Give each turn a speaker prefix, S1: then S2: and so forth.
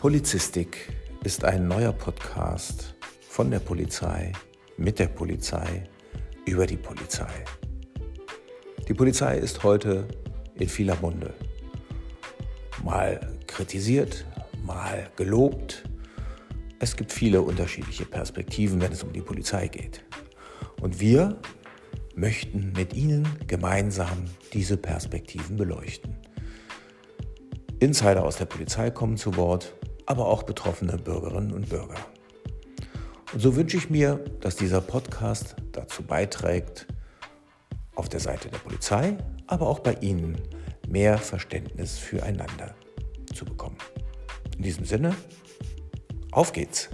S1: Polizistik ist ein neuer Podcast von der Polizei, mit der Polizei, über die Polizei. Die Polizei ist heute in vieler Munde. Mal kritisiert, mal gelobt. Es gibt viele unterschiedliche Perspektiven, wenn es um die Polizei geht. Und wir möchten mit Ihnen gemeinsam diese Perspektiven beleuchten. Insider aus der Polizei kommen zu Wort aber auch betroffene Bürgerinnen und Bürger. Und so wünsche ich mir, dass dieser Podcast dazu beiträgt, auf der Seite der Polizei, aber auch bei Ihnen mehr Verständnis füreinander zu bekommen. In diesem Sinne, auf geht's!